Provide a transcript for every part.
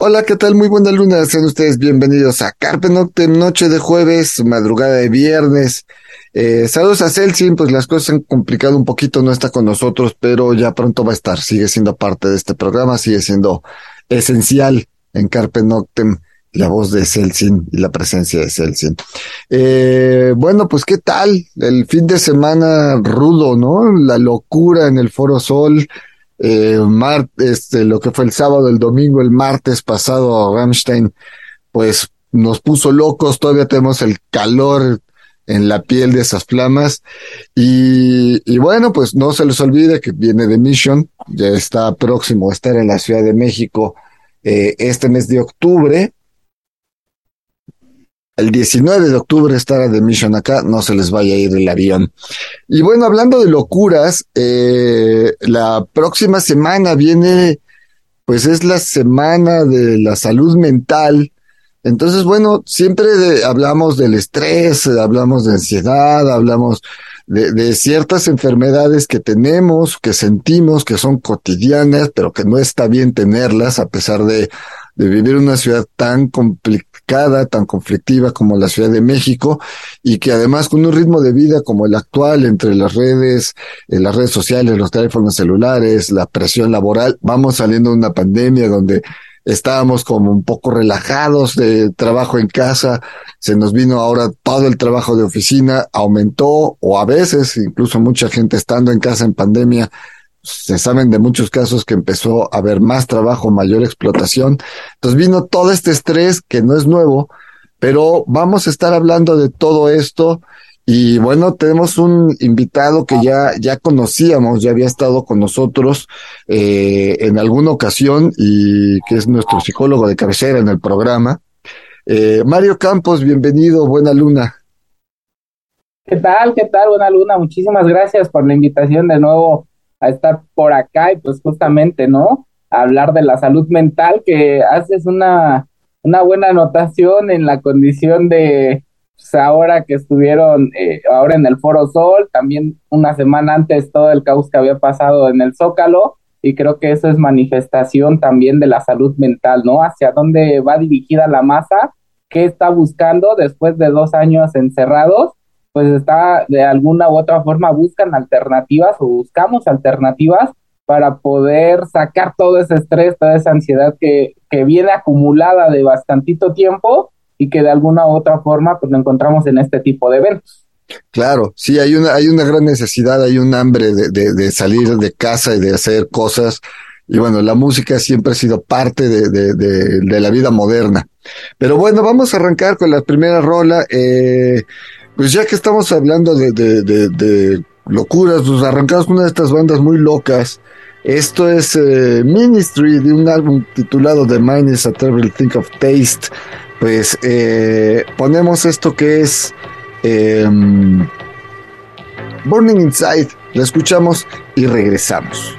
Hola, ¿qué tal? Muy buena luna. Sean ustedes bienvenidos a Carpe Noctem, noche de jueves, madrugada de viernes. Eh, saludos a Celsin, pues las cosas han complicado un poquito, no está con nosotros, pero ya pronto va a estar, sigue siendo parte de este programa, sigue siendo esencial en Carpe Noctem la voz de Celsin y la presencia de Celsin. Eh, bueno, pues qué tal el fin de semana rudo, ¿no? La locura en el Foro Sol, eh, este, lo que fue el sábado, el domingo, el martes pasado, Rammstein, pues nos puso locos, todavía tenemos el calor en la piel de esas flamas. Y, y, bueno, pues no se les olvide que viene de Mission, ya está próximo a estar en la Ciudad de México eh, este mes de octubre. El 19 de octubre estará de Mission acá, no se les vaya a ir el avión. Y bueno, hablando de locuras, eh, la próxima semana viene, pues es la semana de la salud mental entonces, bueno, siempre hablamos del estrés, hablamos de ansiedad, hablamos de, ciertas enfermedades que tenemos, que sentimos, que son cotidianas, pero que no está bien tenerlas a pesar de, de vivir en una ciudad tan complicada, tan conflictiva como la Ciudad de México, y que además con un ritmo de vida como el actual, entre las redes, en las redes sociales, los teléfonos celulares, la presión laboral, vamos saliendo de una pandemia donde estábamos como un poco relajados de trabajo en casa, se nos vino ahora todo el trabajo de oficina, aumentó o a veces, incluso mucha gente estando en casa en pandemia, se saben de muchos casos que empezó a haber más trabajo, mayor explotación. Entonces vino todo este estrés que no es nuevo, pero vamos a estar hablando de todo esto y bueno, tenemos un invitado que ya, ya conocíamos, ya había estado con nosotros eh, en alguna ocasión y que es nuestro psicólogo de cabecera en el programa. Eh, Mario Campos, bienvenido, buena luna. ¿Qué tal? ¿Qué tal? Buena luna. Muchísimas gracias por la invitación de nuevo a estar por acá y pues justamente, ¿no? A hablar de la salud mental, que haces una, una buena anotación en la condición de pues, ahora que estuvieron eh, ahora en el Foro Sol, también una semana antes todo el caos que había pasado en el Zócalo, y creo que eso es manifestación también de la salud mental, ¿no? Hacia dónde va dirigida la masa, qué está buscando después de dos años encerrados, pues está de alguna u otra forma buscan alternativas o buscamos alternativas para poder sacar todo ese estrés, toda esa ansiedad que, que viene acumulada de bastantito tiempo y que de alguna u otra forma pues lo encontramos en este tipo de eventos. Claro, sí, hay una, hay una gran necesidad, hay un hambre de, de, salir de casa y de hacer cosas. Y bueno, la música siempre ha sido parte de, de, de, de la vida moderna. Pero bueno, vamos a arrancar con la primera rola. Eh, pues ya que estamos hablando de, de, de, locuras, pues arrancamos una de estas bandas muy locas. Esto es eh, Ministry de un álbum titulado The Mind is a Terrible Thing of Taste pues eh, ponemos esto que es em, Burning Inside, lo escuchamos y regresamos.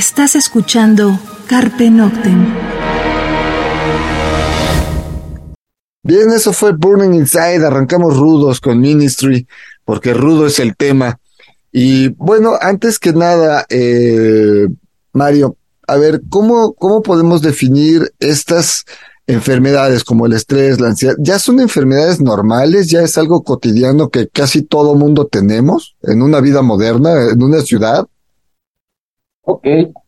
Estás escuchando Carpe Noctem. Bien, eso fue Burning Inside. Arrancamos rudos con Ministry, porque rudo es el tema. Y bueno, antes que nada, eh, Mario, a ver, ¿cómo, ¿cómo podemos definir estas enfermedades como el estrés, la ansiedad? ¿Ya son enfermedades normales? ¿Ya es algo cotidiano que casi todo mundo tenemos en una vida moderna, en una ciudad? Ok,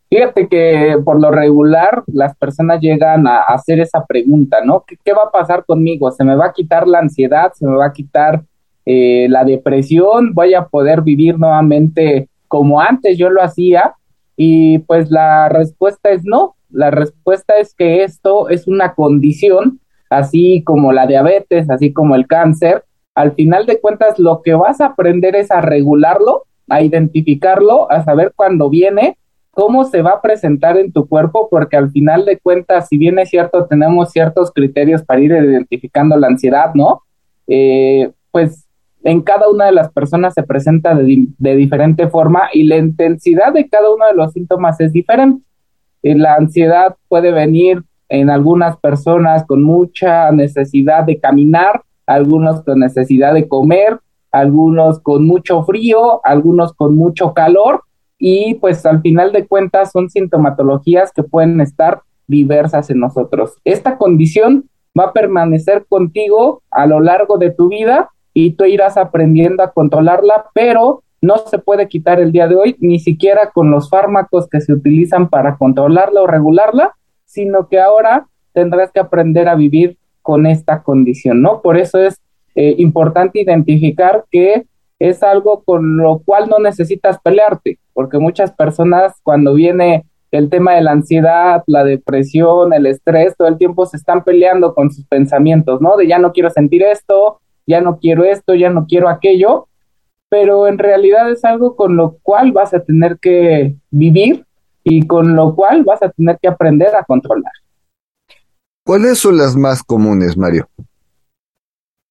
fíjate que por lo regular las personas llegan a hacer esa pregunta, ¿no? ¿Qué, va a pasar conmigo? ¿Se me va a quitar la ansiedad? ¿Se me va a quitar eh, la depresión, voy a poder vivir nuevamente como antes yo lo hacía. Y pues la respuesta es no, la respuesta es que esto es una condición, así como la diabetes, así como el cáncer. Al final de cuentas, lo que vas a aprender es a regularlo, a identificarlo, a saber cuándo viene, cómo se va a presentar en tu cuerpo, porque al final de cuentas, si bien es cierto, tenemos ciertos criterios para ir identificando la ansiedad, ¿no? Eh, pues en cada una de las personas se presenta de, diferente forma y la intensidad de cada uno de los síntomas es diferente. Eh, la ansiedad puede venir en algunas personas con mucha necesidad de caminar, algunos con necesidad de comer, algunos con mucho frío, algunos con mucho calor y pues al final de cuentas son sintomatologías que pueden estar diversas en nosotros. Esta condición va a permanecer contigo a lo largo de tu vida y tú irás aprendiendo a controlarla, pero no se puede quitar el día de hoy, ni siquiera con los fármacos que se utilizan para controlarla o regularla, sino que ahora tendrás que aprender a vivir con esta condición, ¿no? Por eso es eh, importante identificar que es algo con lo cual no necesitas pelearte, porque muchas personas cuando viene el tema de la ansiedad, la depresión, el estrés, todo el tiempo se están peleando con sus pensamientos, ¿no? De ya no quiero sentir esto, ya no quiero esto, ya no quiero aquello, pero en realidad es algo con lo cual vas a tener que vivir y con lo cual vas a tener que aprender a controlar. ¿Cuáles son las más comunes, Mario?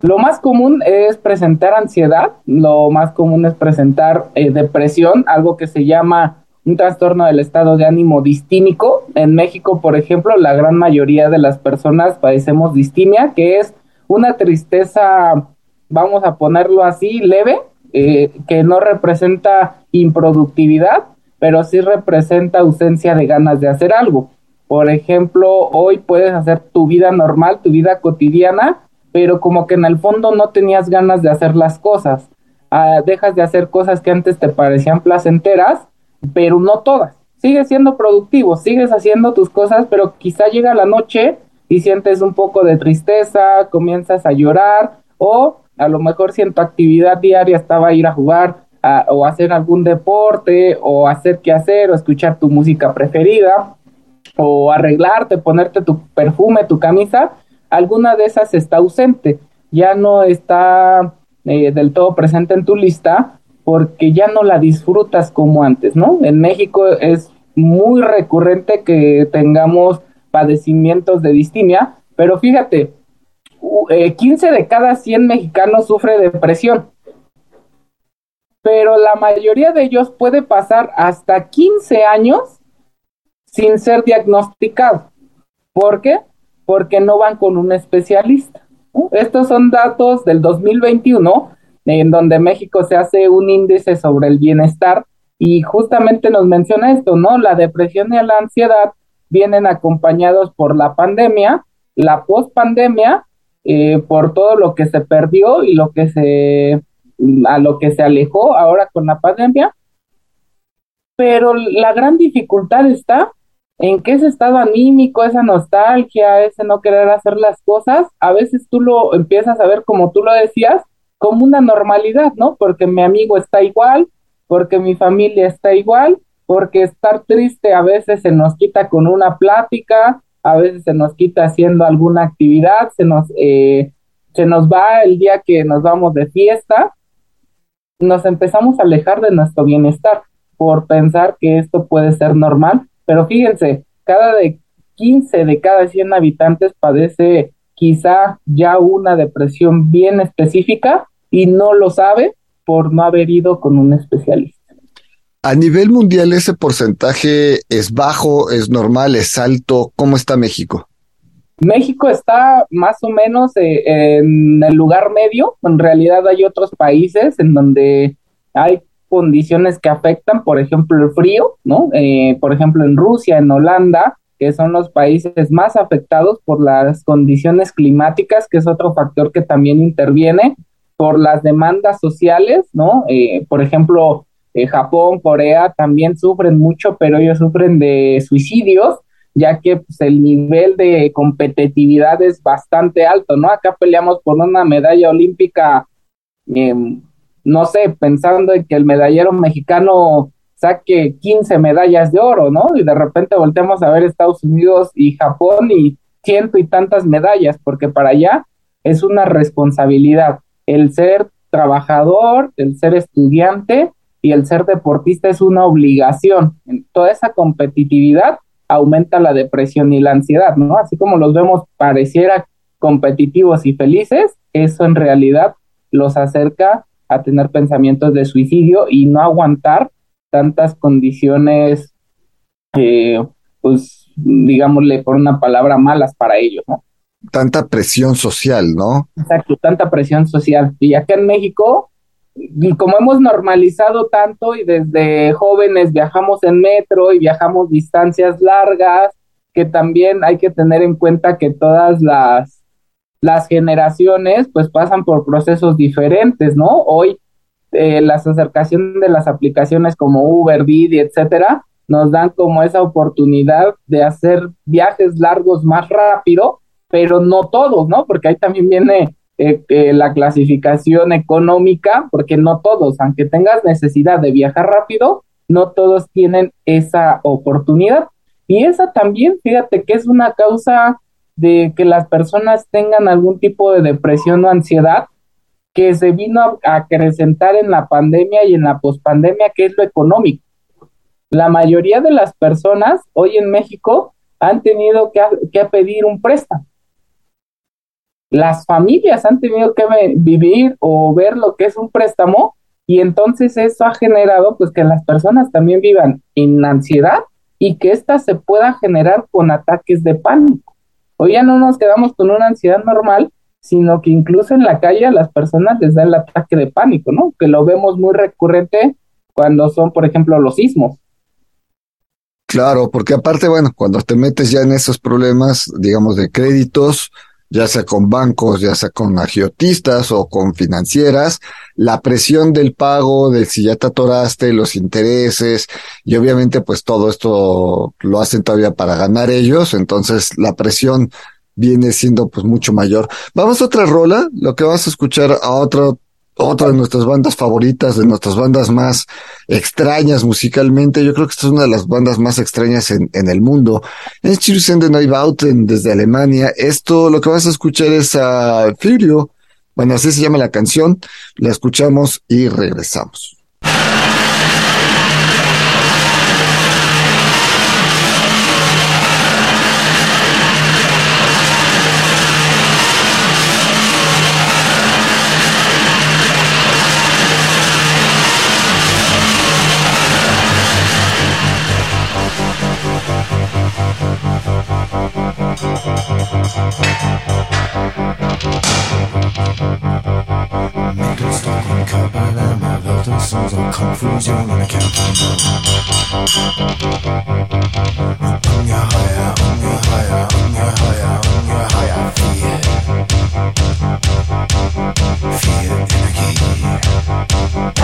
Lo más común es presentar ansiedad, lo más común es presentar eh, depresión, algo que se llama un trastorno del estado de ánimo distímico. En México, por ejemplo, la gran mayoría de las personas padecemos distimia, que es una tristeza, vamos a ponerlo así, leve, eh, que no representa improductividad, pero sí representa ausencia de ganas de hacer algo. Por ejemplo, hoy puedes hacer tu vida normal, tu vida cotidiana, pero como que en el fondo no tenías ganas de hacer las cosas. Ah, dejas de hacer cosas que antes te parecían placenteras, pero no todas. Sigues siendo productivo, sigues haciendo tus cosas, pero quizá llega la noche y sientes un poco de tristeza, comienzas a llorar o a lo mejor si en tu actividad diaria estaba ir a jugar o hacer algún deporte o hacer qué hacer o escuchar tu música preferida o arreglarte, ponerte tu perfume, tu camisa, alguna de esas está ausente, ya no está eh, del todo presente en tu lista porque ya no la disfrutas como antes, ¿no? En México es muy recurrente que tengamos padecimientos de distimia, pero fíjate, 15 eh, de cada 100 mexicanos sufre depresión, pero la mayoría de ellos puede pasar hasta 15 años sin ser diagnosticado. ¿Por qué? Porque no van con un especialista. Estos son datos del 2021, en donde México se hace un índice sobre el bienestar y justamente nos menciona esto, ¿no? La depresión y la ansiedad vienen acompañados por la pandemia, la pospandemia, eh, por todo lo que se perdió y lo que se a lo que se alejó ahora con la pandemia. Pero la gran dificultad está en que ese estado anímico, esa nostalgia, ese no querer hacer las cosas, a veces tú lo empiezas a ver como tú lo decías, como una normalidad, ¿no? Porque mi amigo está igual, porque mi familia está igual, porque estar triste a veces se nos quita con una plática, a veces se nos quita haciendo alguna actividad, se nos, eh, se nos va el día que nos vamos de fiesta, nos empezamos a alejar de nuestro bienestar por pensar que esto puede ser normal, pero fíjense, cada de 15 de cada 100 habitantes padece quizá ya una depresión bien específica y no lo sabe por no haber ido con un especialista. A nivel mundial, ese porcentaje es bajo, es normal, es alto. ¿Cómo está México? México está más o menos eh, en el lugar medio. En realidad hay otros países en donde hay condiciones que afectan, por ejemplo, el frío, ¿no? Eh, por ejemplo, en Rusia, en Holanda, que son los países más afectados por las condiciones climáticas, que es otro factor que también interviene, por las demandas sociales, ¿no? Eh, por ejemplo, eh, Japón, Corea también sufren mucho, pero ellos sufren de suicidios, ya que pues, el nivel de competitividad es bastante alto, ¿no? Acá peleamos por una medalla olímpica, em, no sé, pensando en que el medallero mexicano saque 15 medallas de oro, ¿no? Y de repente volteamos a ver Estados Unidos y Japón y ciento y tantas medallas, porque para allá es una responsabilidad. El ser trabajador, el ser estudiante, y el ser deportista es una obligación. Toda esa competitividad aumenta la depresión y la ansiedad, ¿no? Así como los vemos pareciera competitivos y felices, eso en realidad los acerca a tener pensamientos de suicidio y no aguantar tantas condiciones, eh, pues digámosle por una palabra, malas para ellos, ¿no? Tanta presión social, ¿no? Exacto, tanta presión social. Y acá en México, como hemos normalizado tanto y desde jóvenes viajamos en metro y viajamos distancias largas, que también hay que tener en cuenta que todas las, las generaciones pues pasan por procesos diferentes, ¿no? Hoy eh, las acercaciones de las aplicaciones como Uber, Didi, etcétera, nos dan como esa oportunidad de hacer viajes largos más rápido, pero no todos, ¿no? Porque ahí también viene eh, eh, la clasificación económica, porque no todos, aunque tengas necesidad de viajar rápido, no todos tienen esa oportunidad. Y esa también, fíjate que es una causa de que las personas tengan algún tipo de depresión o ansiedad que se vino a acrecentar en la pandemia y en la pospandemia, que es lo económico. La mayoría de las personas hoy en México han tenido que, que pedir un préstamo las familias han tenido que vivir o ver lo que es un préstamo y entonces eso ha generado pues que las personas también vivan en ansiedad y que ésta se pueda generar con ataques de pánico. Hoy ya no nos quedamos con una ansiedad normal, sino que incluso en la calle a las personas les da el ataque de pánico, ¿no? Que lo vemos muy recurrente cuando son, por ejemplo, los sismos. Claro, porque aparte, bueno, cuando te metes ya en esos problemas, digamos, de créditos, ya sea con bancos, ya sea con agiotistas o con financieras, la presión del pago, de si ya te atoraste, los intereses, y obviamente pues todo esto lo hacen todavía para ganar ellos, entonces la presión viene siendo pues mucho mayor. Vamos a otra rola, lo que vas a escuchar a otro otra de nuestras bandas favoritas, de nuestras bandas más extrañas musicalmente. Yo creo que esta es una de las bandas más extrañas en, en el mundo. Es de Neubauten desde Alemania. Esto, lo que vas a escuchar es a Furio. Bueno, así se llama la canción. La escuchamos y regresamos. Confusion on a countdown. On your higher, on your higher, on your higher, on your higher fear. Fear energy.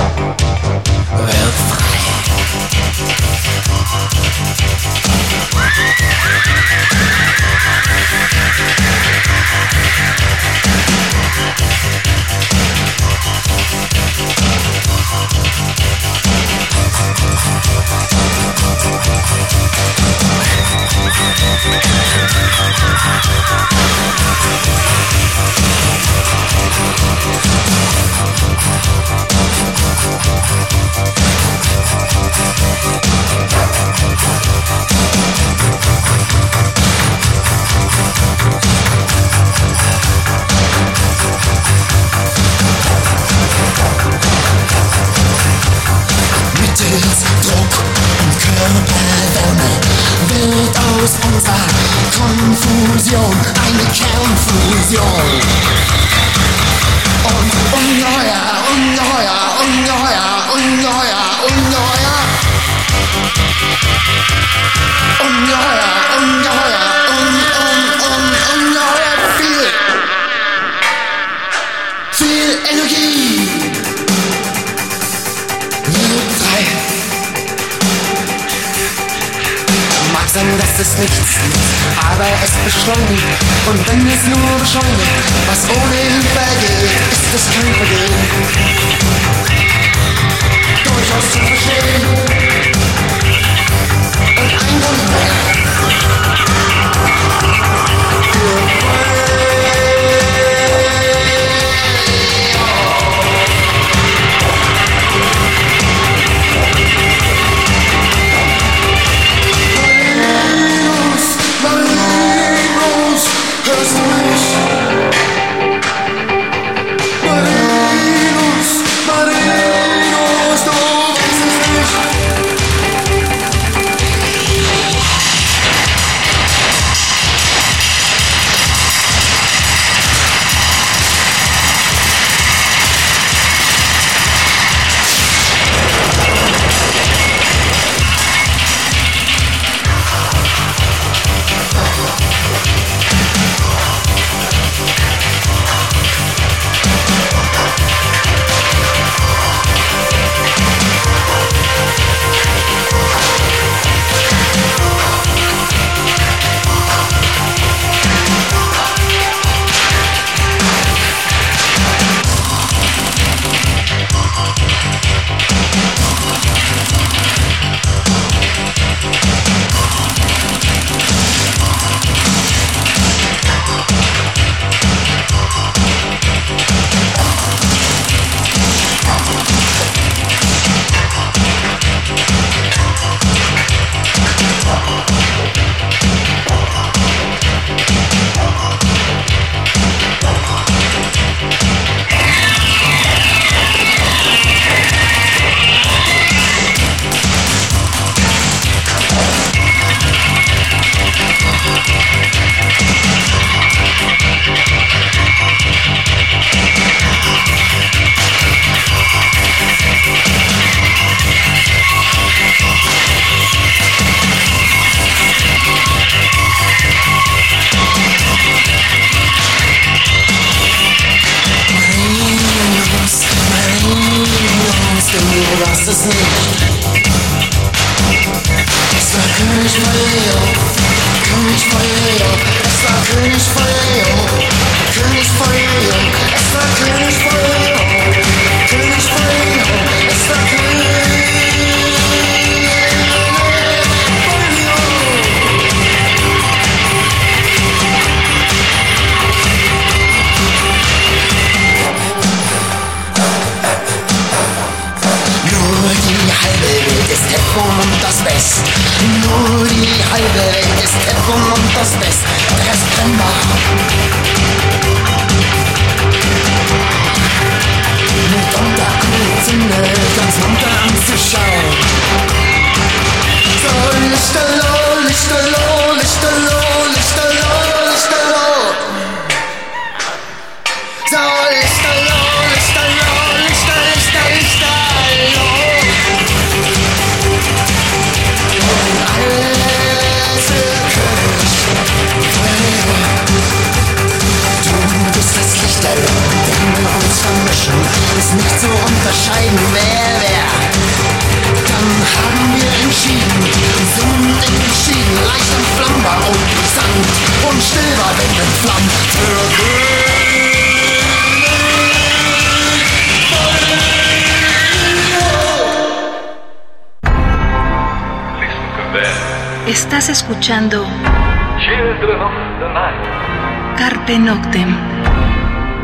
Carpe Noctem.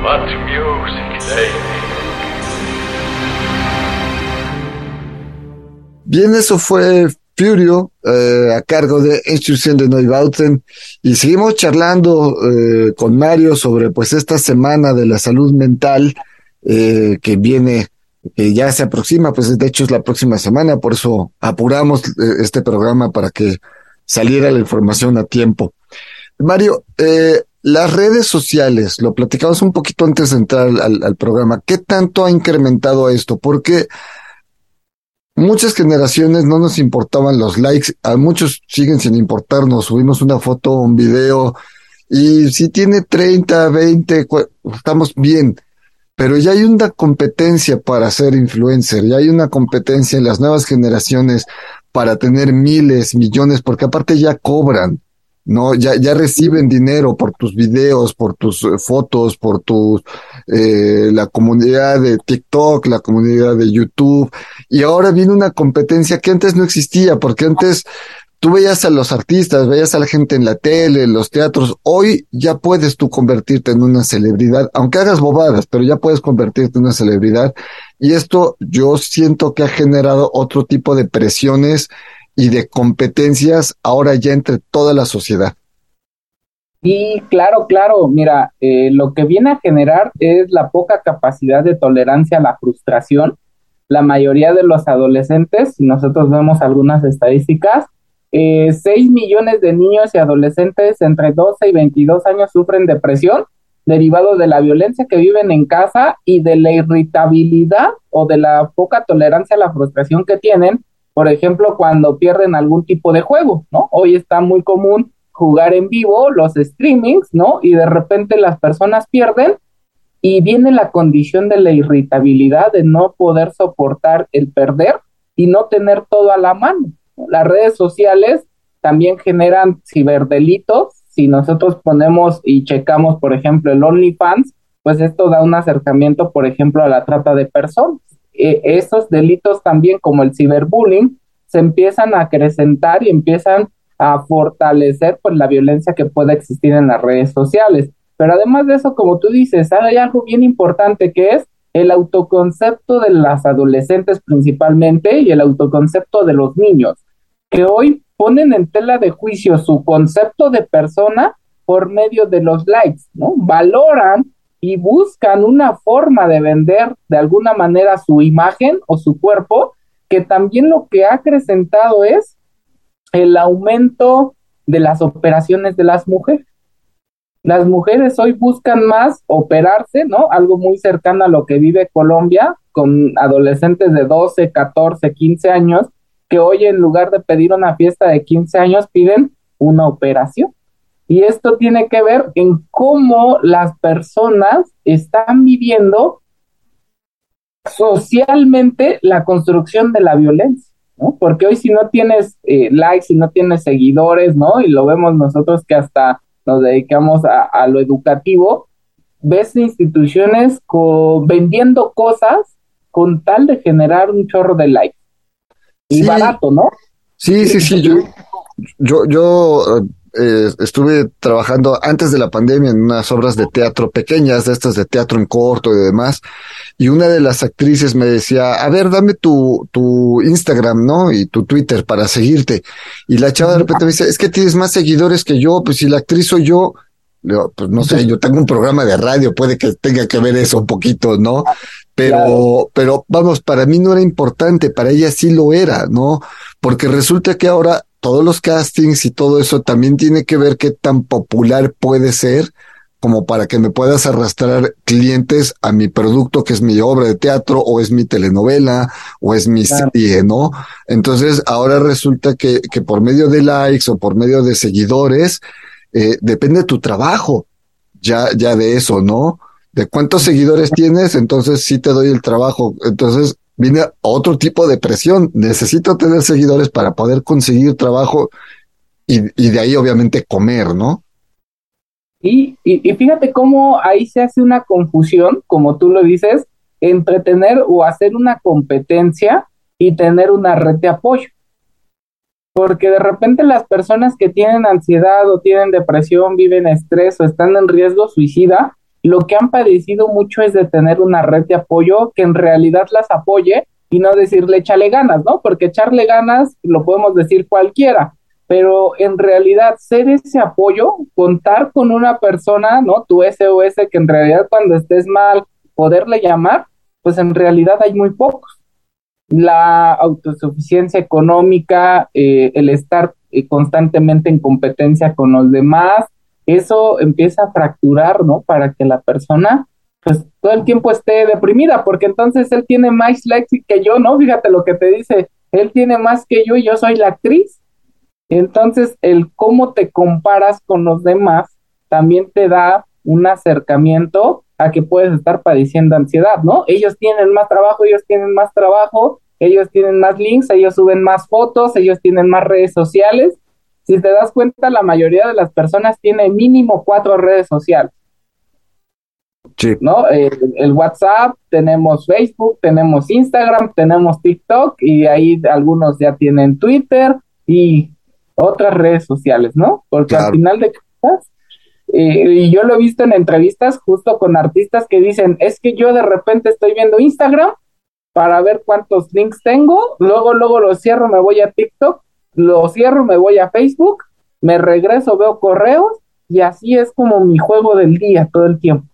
What music, Bien, eso fue Furio eh, a cargo de Instrucción de Neubauten y seguimos charlando eh, con Mario sobre pues esta semana de la salud mental eh, que viene que ya se aproxima, pues de hecho es la próxima semana, por eso apuramos eh, este programa para que saliera la información a tiempo. Mario, eh, las redes sociales, lo platicamos un poquito antes de entrar al, programa, ¿qué tanto ha incrementado esto? Porque muchas generaciones no nos importaban los likes, a muchos siguen sin importarnos, subimos una foto, un video, y si tiene 30, 20, estamos bien. Pero ya hay una competencia para ser influencer, ya hay una competencia en las nuevas generaciones para tener miles, millones, porque aparte ya cobran. ¿No? Ya, ya reciben dinero por tus videos, por tus eh, fotos, por tus, eh, la comunidad de TikTok, la comunidad de YouTube. Y ahora viene una competencia que antes no existía, porque antes tú veías a los artistas, veías a la gente en la tele, en los teatros. Hoy ya puedes tú convertirte en una celebridad, aunque hagas bobadas, pero ya puedes convertirte en una celebridad. Y esto yo siento que ha generado otro tipo de presiones y de competencias ahora ya entre toda la sociedad. Y claro, claro, mira, eh, lo que viene a generar es la poca capacidad de tolerancia a la frustración. La mayoría de los adolescentes, si nosotros vemos algunas estadísticas, eh, 6 millones de niños y adolescentes entre 12 y 22 años sufren depresión derivado de la violencia que viven en casa y de la irritabilidad o de la poca tolerancia a la frustración que tienen por ejemplo, cuando pierden algún tipo de juego, ¿no? Hoy está muy común jugar en vivo, los streamings, ¿no? Y de repente las personas pierden y viene la condición de la irritabilidad de no poder soportar el perder y no tener todo a la mano. Las redes sociales también generan ciberdelitos. Si nosotros ponemos y checamos, por ejemplo, el OnlyFans, pues esto da un acercamiento, por ejemplo, a la trata de personas. Eh, esos delitos también como el ciberbullying se empiezan a acrecentar y empiezan a fortalecer pues la violencia que pueda existir en las redes sociales. Pero además de eso, como tú dices, hay algo bien importante que es el autoconcepto de las adolescentes principalmente y el autoconcepto de los niños, que hoy ponen en tela de juicio su concepto de persona por medio de los likes, ¿no? Valoran y buscan una forma de vender de alguna manera su imagen o su cuerpo, que también lo que ha acrecentado es el aumento de las operaciones de las mujeres. Las mujeres hoy buscan más operarse, ¿no? Algo muy cercano a lo que vive Colombia, con adolescentes de 12, 14, 15 años, que hoy en lugar de pedir una fiesta de 15 años piden una operación. Y esto tiene que ver en cómo las personas están viviendo socialmente la construcción de la violencia, ¿no? Porque hoy si no tienes eh, likes, si no tienes seguidores, ¿no? Y lo vemos nosotros que hasta nos dedicamos a, lo educativo, ves instituciones vendiendo cosas con tal de generar un chorro de likes. Y barato, ¿no? Sí, sí, sí, yo, yo, yo eh, estuve trabajando antes de la pandemia en unas obras de teatro pequeñas, de estas de teatro en corto y demás, y una de las actrices me decía, a ver, dame tu, tu Instagram, ¿no? Y tu Twitter para seguirte. Y la chava de repente me dice, es que tienes más seguidores que yo, pues si la actriz soy yo, pues no sé, yo tengo un programa de radio, puede que tenga que ver eso un poquito, ¿no? Pero, pero vamos, para mí no era importante, para ella sí lo era, ¿no? Porque resulta que ahora todos los castings y todo eso también tiene que ver qué tan popular puede ser como para que me puedas arrastrar clientes a mi producto que es mi obra de teatro o es mi telenovela o es mi serie, ¿no? Entonces ahora resulta que, que por medio de likes o por medio de seguidores, eh, depende tu trabajo ya, ya de eso, ¿no? De cuántos seguidores tienes, entonces sí te doy el trabajo. Entonces viene otro tipo de presión. Necesito tener seguidores para poder conseguir trabajo y, de ahí obviamente comer, ¿no? Y, y, fíjate cómo ahí se hace una confusión, como tú lo dices, entre tener o hacer una competencia y tener una red de apoyo. Porque de repente las personas que tienen ansiedad o tienen depresión, viven estrés o están en riesgo suicida, lo que han padecido mucho es de tener una red de apoyo que en realidad las apoye y no decirle échale ganas, ¿no? Porque echarle ganas lo podemos decir cualquiera, pero en realidad ser ese apoyo, contar con una persona, ¿no? Tu SOS que en realidad cuando estés mal, poderle llamar, pues en realidad hay muy pocos. La autosuficiencia económica, eh, el estar eh, constantemente en competencia con los demás, eso empieza a fracturar, ¿no? Para que la persona, pues, todo el tiempo esté deprimida, porque entonces él tiene más likes que yo, ¿no? Fíjate lo que te dice, él tiene más que yo y yo soy la actriz. Entonces, el cómo te comparas con los demás también te da un acercamiento a que puedes estar padeciendo ansiedad, ¿no? Ellos tienen más trabajo, ellos tienen más trabajo, ellos tienen más links, ellos suben más fotos, ellos tienen más redes sociales. Si te das cuenta, la mayoría de las personas tiene mínimo cuatro redes sociales. Sí. ¿no? Eh, el WhatsApp, tenemos Facebook, tenemos Instagram, tenemos TikTok y ahí algunos ya tienen Twitter y otras redes sociales, ¿no? Porque Claro. al final de cuentas, eh, y yo lo he visto en entrevistas justo con artistas que dicen, es que yo de repente estoy viendo Instagram para ver cuántos links tengo, luego, luego lo cierro, me voy a TikTok, lo cierro, me voy a Facebook, me regreso, veo correos y así es como mi juego del día todo el tiempo.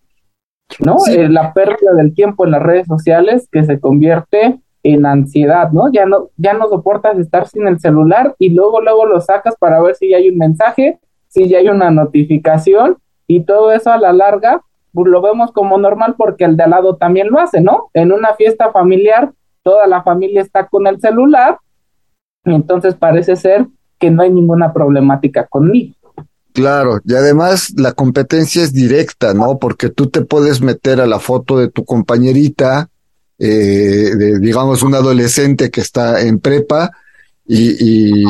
¿no? Sí. Eh, la pérdida del tiempo en las redes sociales que se convierte en ansiedad, ¿no? Ya no, ya no soportas estar sin el celular y luego, luego lo sacas para ver si ya hay un mensaje, si ya hay una notificación y todo eso a la larga pues, lo vemos como normal porque el de al lado también lo hace, ¿no? En una fiesta familiar, toda la familia está con el celular entonces parece ser que no hay ninguna problemática conmigo. Claro, y además la competencia es directa, ¿no? Porque tú te puedes meter a la foto de tu compañerita, eh, de, digamos, un adolescente que está en prepa, y, y,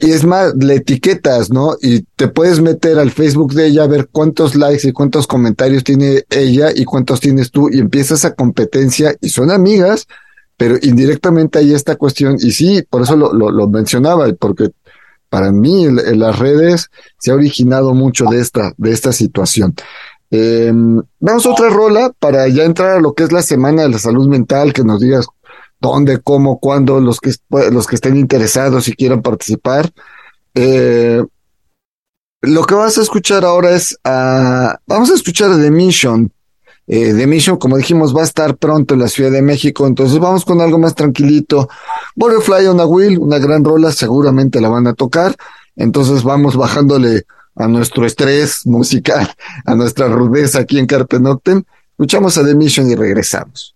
y es más, le etiquetas, ¿no? Y te puedes meter al Facebook de ella a ver cuántos likes y cuántos comentarios tiene ella y cuántos tienes tú, y empieza esa competencia, y son amigas, pero indirectamente hay esta cuestión, y sí, por eso lo, lo, lo mencionaba, porque para mí en, las redes se ha originado mucho de esta, de esta situación. Eh, vamos a otra rola para ya entrar a lo que es la semana de la salud mental, que nos digas dónde, cómo, cuándo, los que, los que estén interesados y quieran participar. Eh, lo que vas a escuchar ahora es, ah, vamos a escuchar The Mission. Eh, The Mission, como dijimos, va a estar pronto en la Ciudad de México, entonces vamos con algo más tranquilito. Butterfly on a Wheel, una gran rola, seguramente la van a tocar, entonces vamos bajándole a nuestro estrés musical, a nuestra rudeza aquí en Carpe Noctem. Escuchamos a The Mission y regresamos.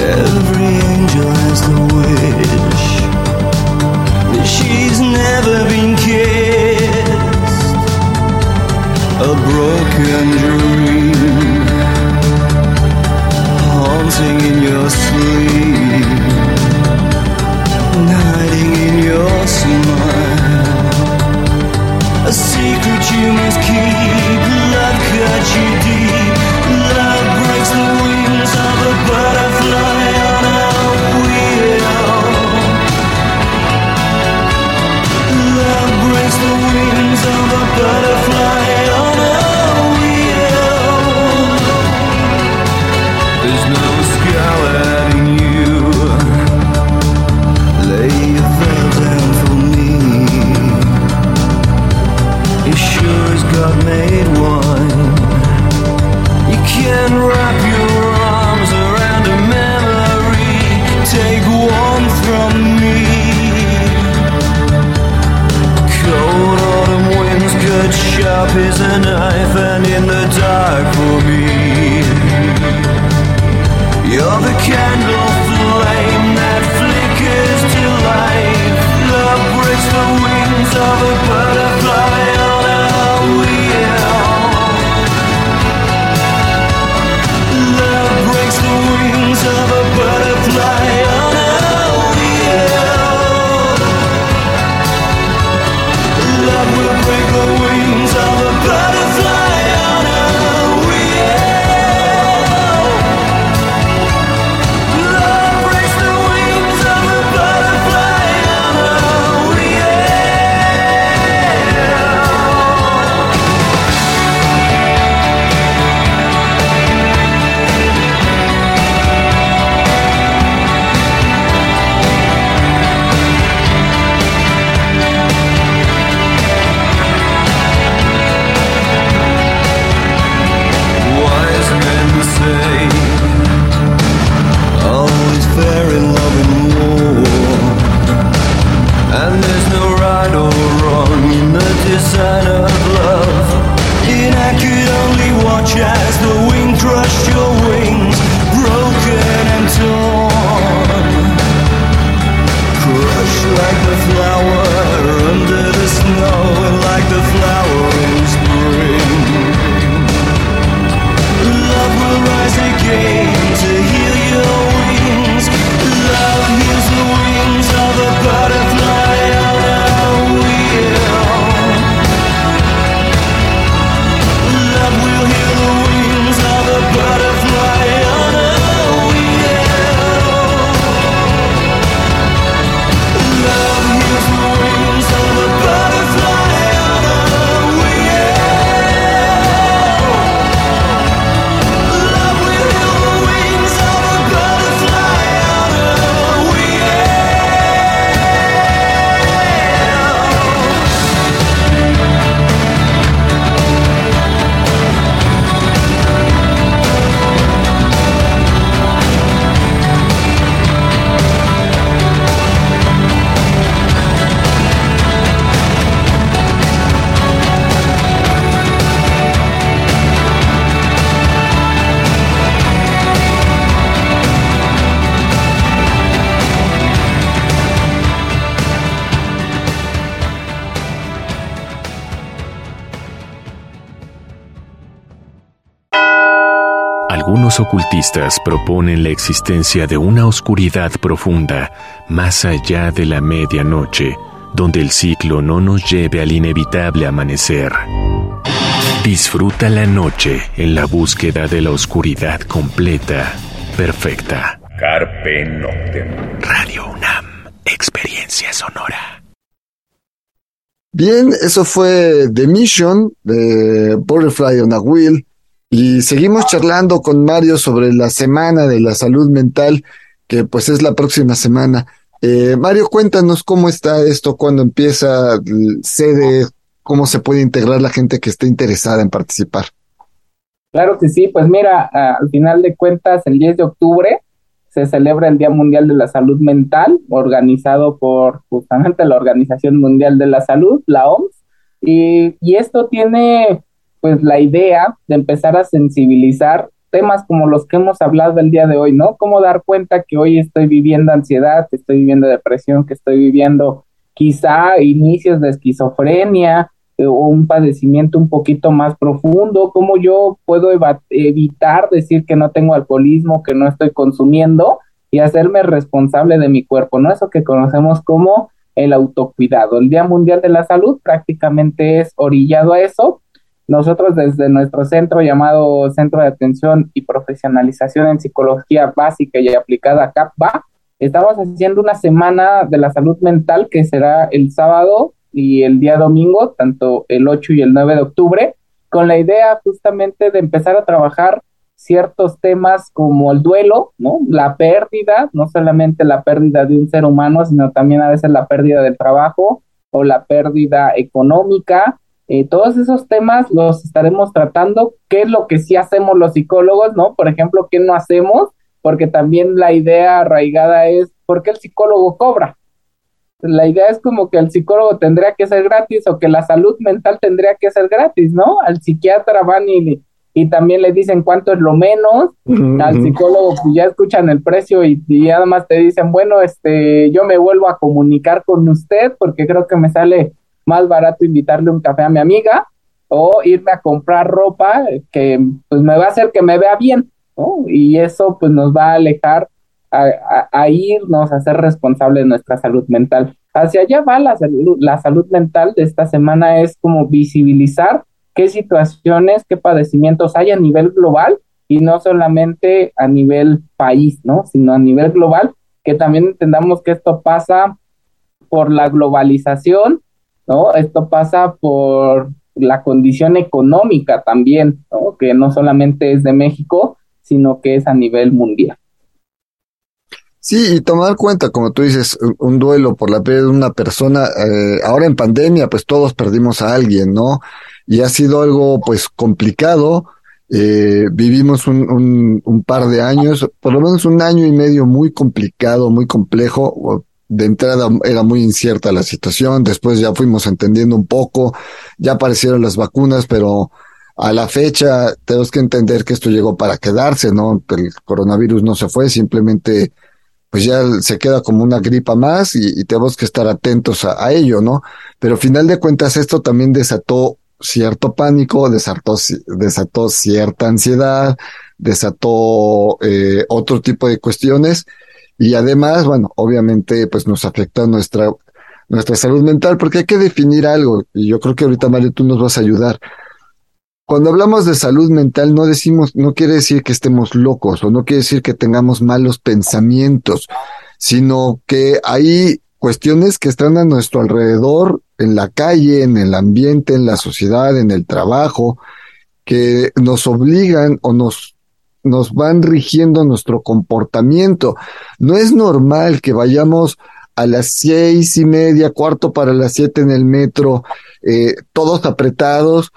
Every angel has the wish that she's and you. Ocultistas proponen la existencia de una oscuridad profunda más allá de la medianoche, donde el ciclo no nos lleve al inevitable amanecer. Disfruta la noche en la búsqueda de la oscuridad completa, perfecta. Carpe Noctem. Radio UNAM, experiencia sonora. Bien, eso fue The Mission de Butterfly on a Wheel. Y seguimos charlando con Mario sobre la semana de la salud mental, que pues es la próxima semana. Eh, Mario, cuéntanos cómo está esto, cuándo empieza, l- sede, cómo se puede integrar la gente que esté interesada en participar. Claro que sí, pues mira, al final de cuentas, el 10 de octubre se celebra el Día Mundial de la Salud Mental, organizado por justamente la Organización Mundial de la Salud, la OMS, y, y esto tiene pues la idea de empezar a sensibilizar temas como los que hemos hablado el día de hoy, ¿no? Cómo dar cuenta que hoy estoy viviendo ansiedad, que estoy viviendo depresión, que estoy viviendo quizá inicios de esquizofrenia, eh, o un padecimiento un poquito más profundo, cómo yo puedo evitar decir que no tengo alcoholismo, que no estoy consumiendo y hacerme responsable de mi cuerpo, ¿no? Eso que conocemos como el autocuidado. El Día Mundial de la Salud prácticamente es orillado a eso. Nosotros desde nuestro centro llamado Centro de Atención y Profesionalización en Psicología Básica y Aplicada CAPBA, estamos haciendo una semana de la salud mental que será el sábado y el día domingo, tanto el 8 y el 9 de octubre, con la idea justamente de empezar a trabajar ciertos temas como el duelo, ¿no? La pérdida, no solamente la pérdida de un ser humano, sino también a veces la pérdida del trabajo o la pérdida económica. Eh, todos esos temas los estaremos tratando. ¿Qué es lo que sí hacemos los psicólogos, no? Por ejemplo, ¿qué no hacemos? Porque también la idea arraigada es, ¿por qué el psicólogo cobra? la idea es como que el psicólogo tendría que ser gratis o que la salud mental tendría que ser gratis, ¿no? Al psiquiatra van y, y también le dicen cuánto es lo menos, al psicólogo pues ya escuchan el precio y, y nada más te dicen, bueno, este, yo me vuelvo a comunicar con usted porque creo que me sale más barato invitarle un café a mi amiga o irme a comprar ropa que pues me va a hacer que me vea bien. Y eso pues nos va a alejar a, a, a, irnos a ser responsables de nuestra salud mental. Hacia allá va la salud, la salud mental de esta semana, es como visibilizar qué situaciones, qué padecimientos hay a nivel global y no solamente a nivel país, ¿no? Sino a nivel global, que también entendamos que esto pasa por la globalización, ¿no? Esto pasa por la condición económica también, ¿no? Que no solamente es de México, sino que es a nivel mundial. Sí, y tomar cuenta, como tú dices, un duelo por la pérdida de una persona, eh, ahora en pandemia, pues todos perdimos a alguien, ¿no? Y ha sido algo, pues, complicado. Eh, vivimos un, un, un, par de años, por lo menos un año y medio muy complicado, muy complejo. De entrada era muy incierta la situación, después ya fuimos entendiendo un poco, ya aparecieron las vacunas, pero a la fecha tenemos que entender que esto llegó para quedarse, ¿no? El coronavirus no se fue, simplemente pues ya se queda como una gripa más y, tenemos que estar atentos a, ello, ¿no? Pero al final de cuentas esto también desató cierto pánico, desató, desató cierta ansiedad, desató eh, otro tipo de cuestiones y además, bueno, obviamente pues nos afectó nuestra, nuestra salud mental porque hay que definir algo y yo creo que ahorita Mario tú nos vas a ayudar. Cuando hablamos de salud mental, no decimos, no quiere decir que estemos locos o no quiere decir que tengamos malos pensamientos, sino que hay cuestiones que están a nuestro alrededor, en la calle, en el ambiente, en la sociedad, en el trabajo, que nos obligan o nos, nos van rigiendo nuestro comportamiento. No es normal que vayamos a las seis y media, cuarto para las siete en el metro, eh, todos apretados,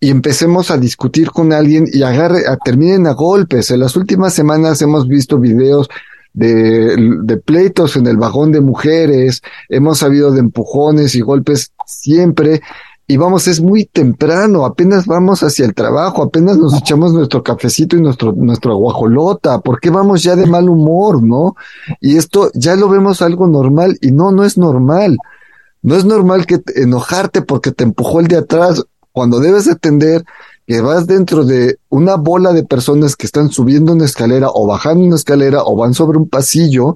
y empecemos a discutir con alguien y agarre, a, terminen a golpes. En las últimas semanas hemos visto videos de, de pleitos en el vagón de mujeres, hemos sabido de empujones y golpes siempre. Y vamos, es muy temprano, apenas vamos hacia el trabajo, apenas nos echamos nuestro cafecito y nuestro, nuestro guajolota, ¿por qué vamos ya de mal humor, no? Y esto ya lo vemos algo normal y no, no es normal. No es normal que enojarte porque te empujó el de atrás cuando debes entender que vas dentro de una bola de personas que están subiendo una escalera o bajando una escalera o van sobre un pasillo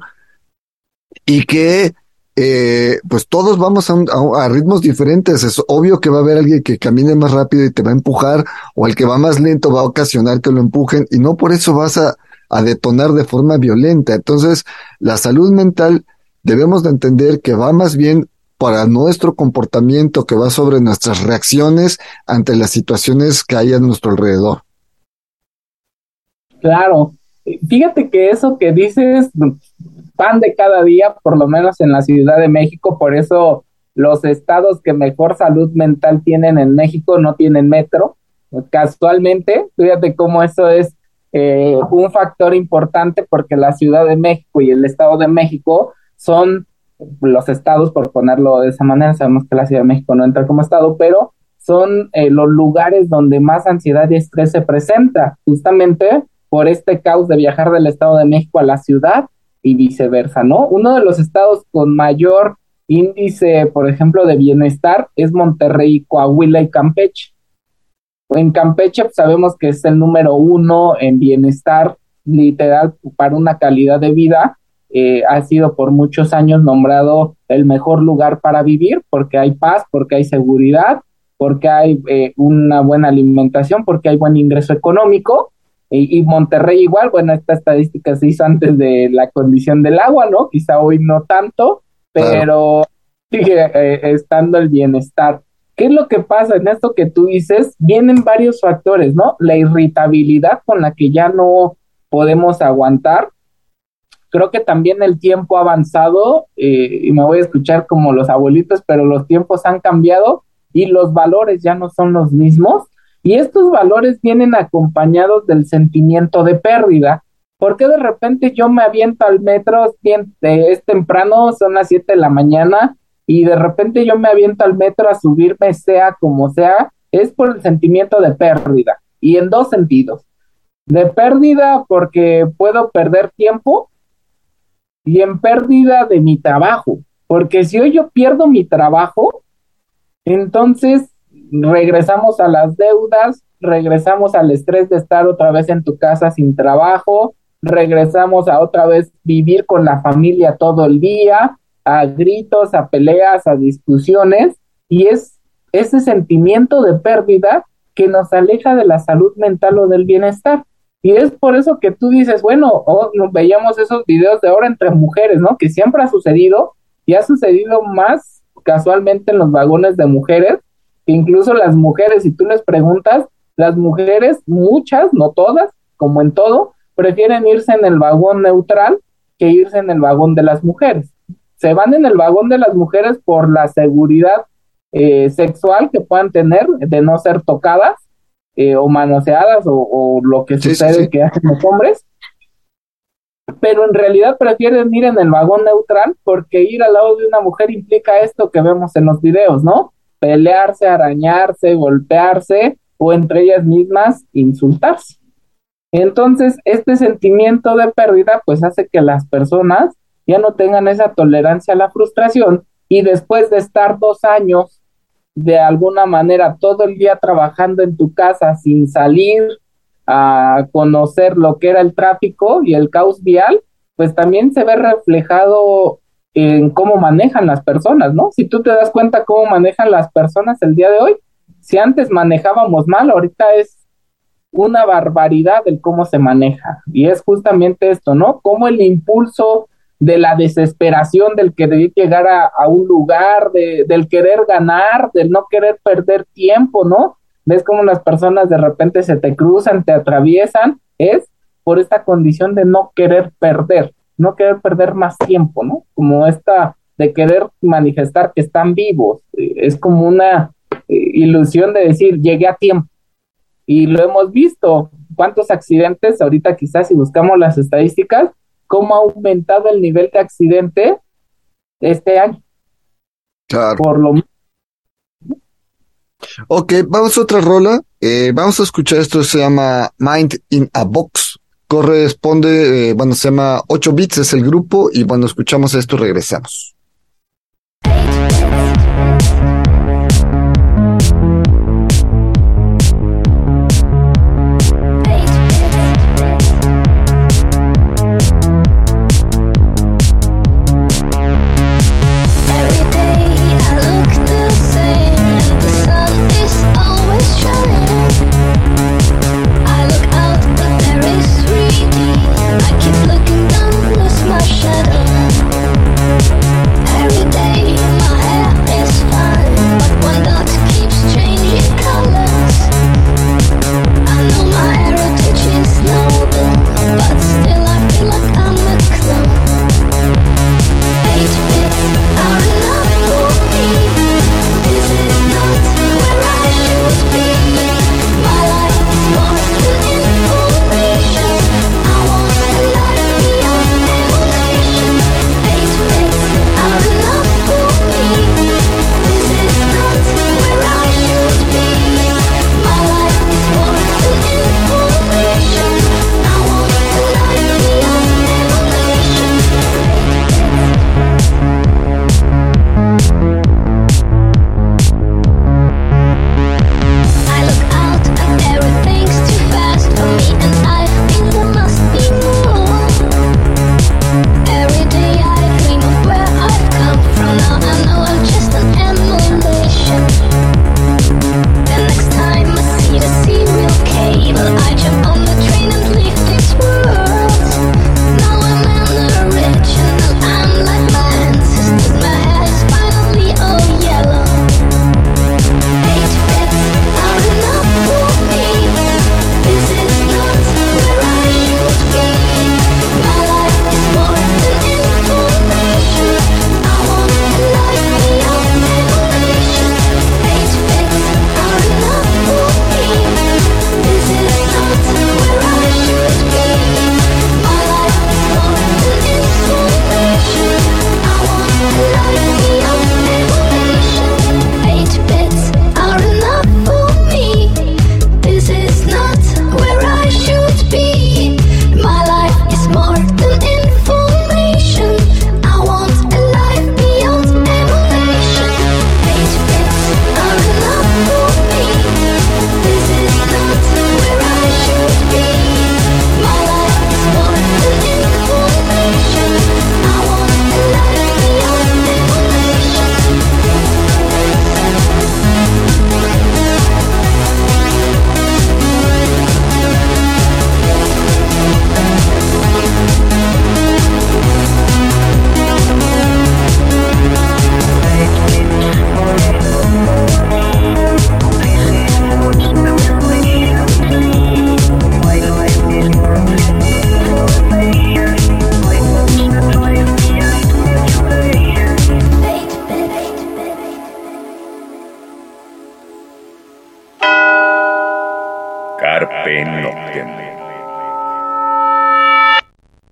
y que eh, pues todos vamos a, ritmos diferentes. Es obvio que va a haber alguien que camine más rápido y te va a empujar o el que va más lento va a ocasionar que lo empujen y no por eso vas a, a detonar de forma violenta. Entonces, la salud mental debemos de entender que va más bien para nuestro comportamiento que va sobre nuestras reacciones ante las situaciones que hay a nuestro alrededor. Claro, fíjate que eso que dices, pan de cada día, por lo menos en la Ciudad de México, por eso los estados que mejor salud mental tienen en México no tienen metro. Casualmente, fíjate cómo eso es eh, un factor importante porque la Ciudad de México y el Estado de México son los estados, por ponerlo de esa manera, sabemos que la Ciudad de México no entra como estado, pero son eh, los lugares donde más ansiedad y estrés se presenta, justamente por este caos de viajar del Estado de México a la ciudad y viceversa, ¿no? Uno de los estados con mayor índice, por ejemplo, de bienestar es Monterrey, Coahuila y Campeche. En Campeche pues, sabemos que es el número uno en bienestar literal para una calidad de vida eh, ha sido por muchos años nombrado el mejor lugar para vivir porque hay paz, porque hay seguridad, porque hay eh, una buena alimentación, porque hay buen ingreso económico. Y, Monterrey igual, bueno, esta estadística se hizo antes de la condición del agua, ¿no? Quizá hoy no tanto, pero sigue eh, estando el bienestar. ¿Qué es lo que pasa en esto que tú dices? Vienen varios factores, ¿no? La irritabilidad con la que ya no podemos aguantar, creo que también el tiempo ha avanzado eh, y me voy a escuchar como los abuelitos, pero los tiempos han cambiado y los valores ya no son los mismos. Y estos valores vienen acompañados del sentimiento de pérdida. porque de repente yo me aviento al metro, es temprano, son las 7 de la mañana, y de repente yo me aviento al metro a subirme, sea como sea, es por el sentimiento de pérdida. Y en dos sentidos. De pérdida porque puedo perder tiempo y en pérdida de mi trabajo, porque si hoy yo pierdo mi trabajo, entonces regresamos a las deudas, regresamos al estrés de estar otra vez en tu casa sin trabajo, regresamos a otra vez vivir con la familia todo el día, a gritos, a peleas, a discusiones, y es ese sentimiento de pérdida que nos aleja de la salud mental o del bienestar. Y es por eso que tú dices, bueno, oh, veíamos esos videos de ahora entre mujeres, ¿no? Que siempre ha sucedido y ha sucedido más casualmente en los vagones de mujeres, que incluso las mujeres, si tú les preguntas, las mujeres, muchas, no todas, como en todo, prefieren irse en el vagón neutral que irse en el vagón de las mujeres. Se van en el vagón de las mujeres por la seguridad eh, sexual que puedan tener de no ser tocadas eh, o manoseadas o, lo que sucede que hacen los hombres, pero en realidad prefieren ir en el vagón neutral porque ir al lado de una mujer implica esto que vemos en los videos, ¿no? Pelearse, arañarse, golpearse o entre ellas mismas insultarse. Entonces, este sentimiento de pérdida pues hace que las personas ya no tengan esa tolerancia a la frustración y después de estar dos años de alguna manera todo el día trabajando en tu casa sin salir a conocer lo que era el tráfico y el caos vial, pues también se ve reflejado en cómo manejan las personas, ¿no? Si tú te das cuenta cómo manejan las personas el día de hoy, si antes manejábamos mal, ahorita es una barbaridad el cómo se maneja. Y es justamente esto, ¿no? Cómo el impulso de la desesperación del querer llegar a, un lugar, de, del querer ganar, del no querer perder tiempo, ¿no? Ves cómo las personas de repente se te cruzan, te atraviesan, es por esta condición de no querer perder no querer perder más tiempo, ¿no? Como esta de querer manifestar que están vivos, eh, es como una eh, ilusión de decir, llegué a tiempo. Y lo hemos visto, cuántos accidentes, ahorita quizás si buscamos las estadísticas, cómo ha aumentado el nivel de accidente este año. Claro. Por lo Ok, vamos a otra rola. Eh, vamos a escuchar esto, se llama Mind in a Box corresponde, eh, bueno, se llama 8 bits, es el grupo, y bueno, escuchamos esto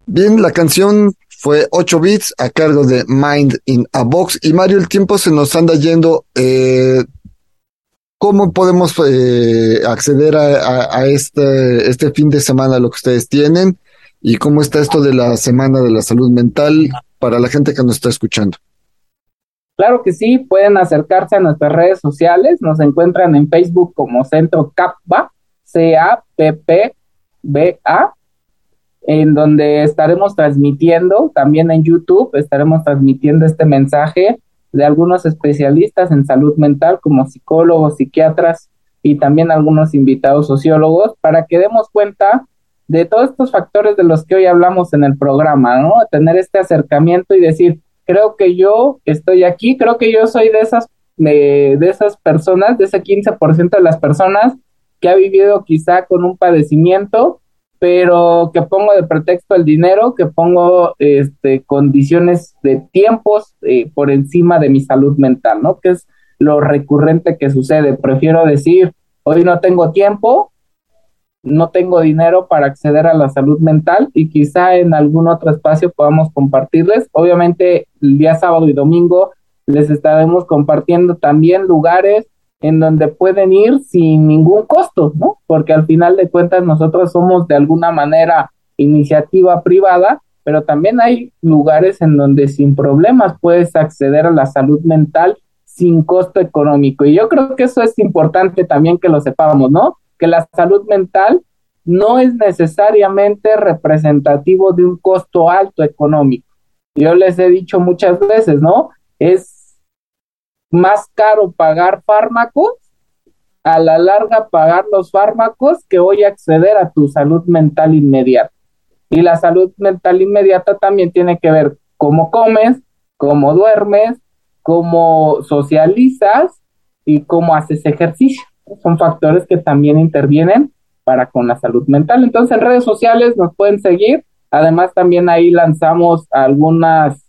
Bien, la canción fue 8 bits a cargo de Mind in a Box. Y Mario, el tiempo se nos anda yendo. Eh, ¿cómo podemos eh, acceder a, a, este, este fin de semana lo que ustedes tienen? ¿Y cómo está esto de la Semana de la Salud Mental para la gente que nos está escuchando? Claro que sí, pueden acercarse a nuestras redes sociales, nos encuentran en Facebook como Centro CAPBA, C-A-P-P-B-A, en donde estaremos transmitiendo, también en YouTube estaremos transmitiendo este mensaje de algunos especialistas en salud mental como psicólogos, psiquiatras y también algunos invitados sociólogos para que demos cuenta de todos estos factores de los que hoy hablamos en el programa, ¿no? Tener este acercamiento y decir, creo que yo estoy aquí, creo que yo soy de esas, de, de esas personas, de ese 15% de las personas que ha vivido quizá con un padecimiento, pero que pongo de pretexto el dinero, que pongo este, condiciones de tiempos eh, por encima de mi salud mental, ¿no? Que es lo recurrente que sucede. Prefiero decir, hoy no tengo tiempo, no tengo dinero para acceder a la salud mental y quizá en algún otro espacio podamos compartirles. Obviamente el día sábado y domingo les estaremos compartiendo también lugares en donde pueden ir sin ningún costo, ¿no? Porque al final de cuentas nosotros somos de alguna manera iniciativa privada, pero también hay lugares en donde sin problemas puedes acceder a la salud mental sin costo económico. Y yo creo que eso es importante también que lo sepamos, ¿no? que la salud mental no es necesariamente representativo de un costo alto económico. Yo les he dicho muchas veces, ¿no? Es más caro pagar fármacos, a la larga pagar los fármacos que hoy acceder a tu salud mental inmediata. Y la salud mental inmediata también tiene que ver cómo comes, cómo duermes, cómo socializas y cómo haces ejercicio son factores que también intervienen para con la salud mental. Entonces, en redes sociales nos pueden seguir. Además, también ahí lanzamos algunas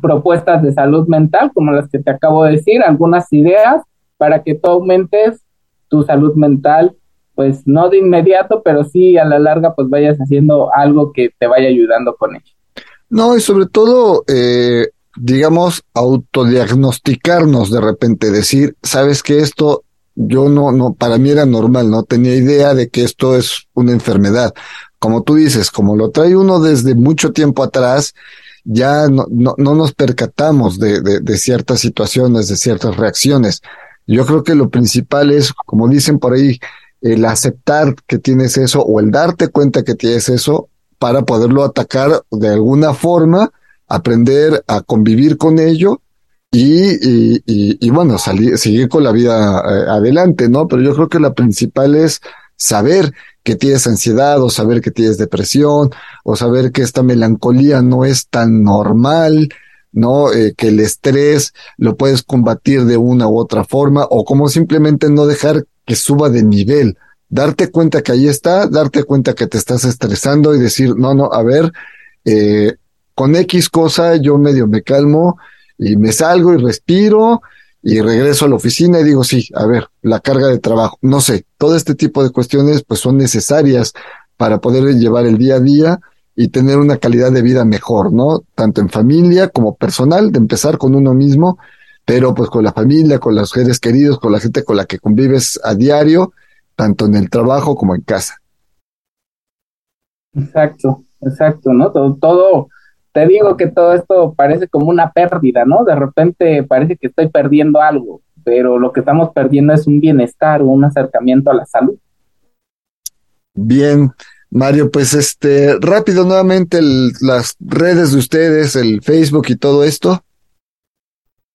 propuestas de salud mental, como las que te acabo de decir, algunas ideas para que tú aumentes tu salud mental, pues no de inmediato, pero sí a la larga, pues vayas haciendo algo que te vaya ayudando con ello. No, y sobre todo, eh, digamos, autodiagnosticarnos de repente, decir, sabes que esto yo no, no, para mí era normal, no tenía idea de que esto es una enfermedad. Como tú dices, como lo trae uno desde mucho tiempo atrás, ya no, no, no nos percatamos de, de, de, ciertas situaciones, de ciertas reacciones. Yo creo que lo principal es, como dicen por ahí, el aceptar que tienes eso o el darte cuenta que tienes eso para poderlo atacar de alguna forma, aprender a convivir con ello y, y, y, bueno, salir, seguir con la vida eh, adelante, ¿no? Pero yo creo que la principal es saber que tienes ansiedad o saber que tienes depresión o saber que esta melancolía no es tan normal, ¿no? Eh, que el estrés lo puedes combatir de una u otra forma o como simplemente no dejar que suba de nivel. Darte cuenta que ahí está, darte cuenta que te estás estresando y decir, no, no, a ver, eh, con X cosa yo medio me calmo y me salgo y respiro y regreso a la oficina y digo, sí, a ver, la carga de trabajo, no sé, todo este tipo de cuestiones pues son necesarias para poder llevar el día a día y tener una calidad de vida mejor, ¿no? Tanto en familia como personal, de empezar con uno mismo, pero pues con la familia, con los seres queridos, con la gente con la que convives a diario, tanto en el trabajo como en casa. Exacto, exacto, ¿no? Todo, todo te digo que todo esto parece como una pérdida, ¿no? De repente parece que estoy perdiendo algo, pero lo que estamos perdiendo es un bienestar, un acercamiento a la salud. Bien, Mario, pues este, rápido nuevamente las redes de ustedes, el Facebook y todo esto.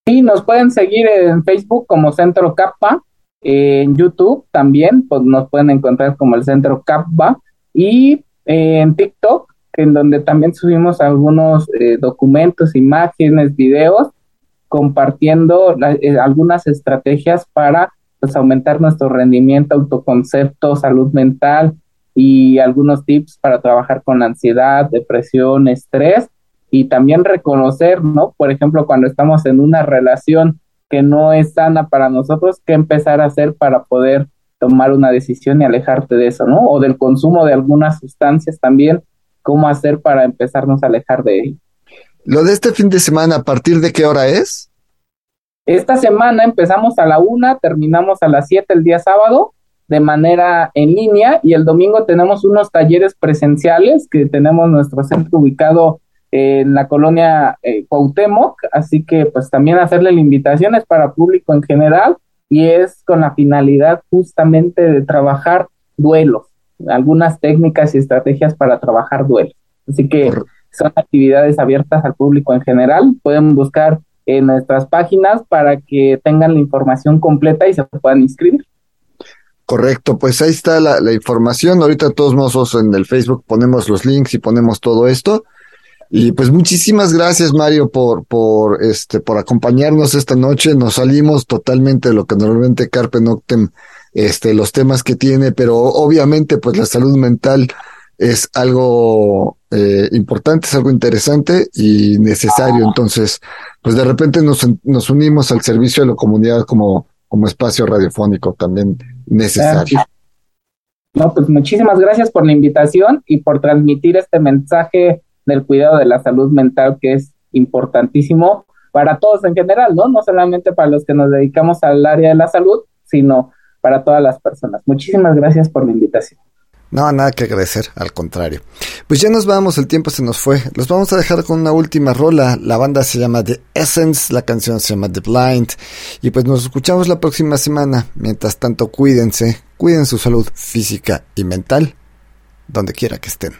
Sí, nos pueden seguir en Facebook como Centro Capa, en YouTube también, pues nos pueden encontrar como el Centro Capa y en TikTok en donde también subimos algunos eh, documentos, imágenes, videos, compartiendo eh, algunas estrategias para pues, aumentar nuestro rendimiento, autoconcepto, salud mental y algunos tips para trabajar con ansiedad, depresión, estrés y también reconocer, ¿no? Por ejemplo, cuando estamos en una relación que no es sana para nosotros, qué empezar a hacer para poder tomar una decisión y alejarte de eso, ¿no? O del consumo de algunas sustancias también cómo hacer para empezarnos a alejar de él. Lo de este fin de semana, ¿a partir de qué hora es? Esta semana empezamos a la una, terminamos a las siete el día sábado de manera en línea y el domingo tenemos unos talleres presenciales que tenemos nuestro centro ubicado en la colonia eh, Cuauhtémoc, así que pues también hacerle la invitación es para público en general y es con la finalidad justamente de trabajar duelos, algunas técnicas y estrategias para trabajar duelos. Así que son actividades abiertas al público en general, pueden buscar en nuestras páginas para que tengan la información completa y se puedan inscribir. Correcto, pues ahí está la, la información. Ahorita todos modos en el Facebook ponemos los links y ponemos todo esto. Y pues muchísimas gracias Mario por, por, este, por acompañarnos esta noche. Nos salimos totalmente de lo que normalmente Carpe Noctem, este, los temas que tiene, pero obviamente pues la salud mental es algo eh, importante, es algo interesante y necesario. Entonces, pues de repente nos, nos unimos al servicio de la comunidad como, como espacio radiofónico también necesario. No, pues muchísimas gracias por la invitación y por transmitir este mensaje del cuidado de la salud mental que es importantísimo para todos en general, ¿no? No solamente para los que nos dedicamos al área de la salud, sino para todas las personas. Muchísimas gracias por la invitación. No, nada que agradecer, al contrario. Pues ya nos vamos, el tiempo se nos fue. Los vamos a dejar con una última rola. La banda se llama The Essence, la canción se llama The Blind. Y pues nos escuchamos la próxima semana. Mientras tanto, cuídense, cuiden su salud física y mental, donde quiera que estén.